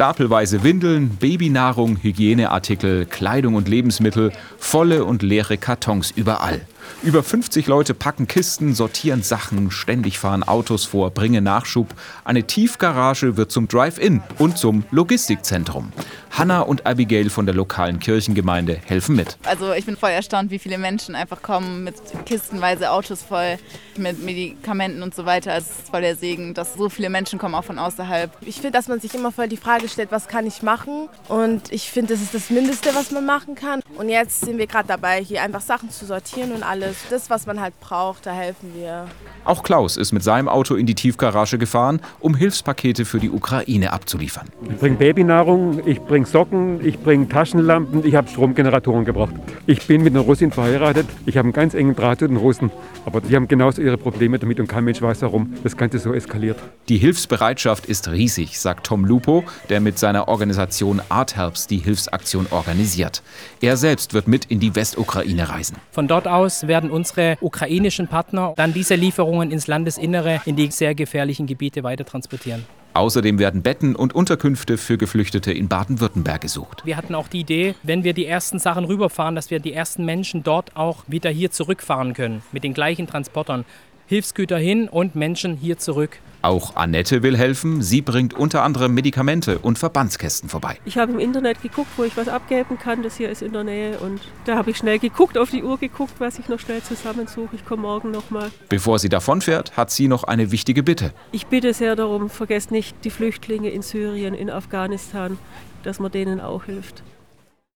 Stapelweise Windeln, Babynahrung, Hygieneartikel, Kleidung und Lebensmittel, volle und leere Kartons überall. Über 50 Leute packen Kisten, sortieren Sachen, ständig fahren Autos vor, bringen Nachschub. Eine Tiefgarage wird zum Drive-In und zum Logistikzentrum. Hanna und Abigail von der lokalen Kirchengemeinde helfen mit. Also ich bin voll erstaunt, wie viele Menschen einfach kommen mit kistenweise Autos voll mit Medikamenten und so weiter. Also es ist voll der Segen, dass so viele Menschen kommen auch von außerhalb. Ich finde, dass man sich immer voll die Frage stellt, was kann ich machen? Und ich finde, das ist das Mindeste, was man machen kann. Und jetzt sind wir gerade dabei, hier einfach Sachen zu sortieren und alles. Das, was man halt braucht, da helfen wir. Auch Klaus ist mit seinem Auto in die Tiefgarage gefahren, um Hilfspakete für die Ukraine abzuliefern. Ich bringe Babynahrung, ich bringe Socken, ich bringe Taschenlampen, ich habe Stromgeneratoren gebracht. Ich bin mit einer Russin verheiratet, ich habe einen ganz engen Draht zu den Russen. Aber die haben genauso ihre Probleme damit und kein Mensch weiß warum das Ganze so eskaliert. Die Hilfsbereitschaft ist riesig, sagt Tom Lupo, der mit seiner Organisation Art Helps die Hilfsaktion organisiert. Er selbst wird mit in die Westukraine reisen. Von dort aus werden unsere ukrainischen Partner dann diese Lieferungen ins Landesinnere in die sehr gefährlichen Gebiete weiter transportieren. Außerdem werden Betten und Unterkünfte für Geflüchtete in Baden-Württemberg gesucht. Wir hatten auch die Idee, wenn wir die ersten Sachen rüberfahren, dass wir die ersten Menschen dort auch wieder hier zurückfahren können mit den gleichen Transportern. Hilfsgüter hin und Menschen hier zurück. Auch Annette will helfen. Sie bringt unter anderem Medikamente und Verbandskästen vorbei. Ich habe im Internet geguckt, wo ich was abgeben kann. Das hier ist in der Nähe. Und da habe ich schnell geguckt, auf die Uhr geguckt, was ich noch schnell zusammensuche. Ich komme morgen nochmal. Bevor sie davonfährt, hat sie noch eine wichtige Bitte. Ich bitte sehr darum, vergesst nicht die Flüchtlinge in Syrien, in Afghanistan, dass man denen auch hilft.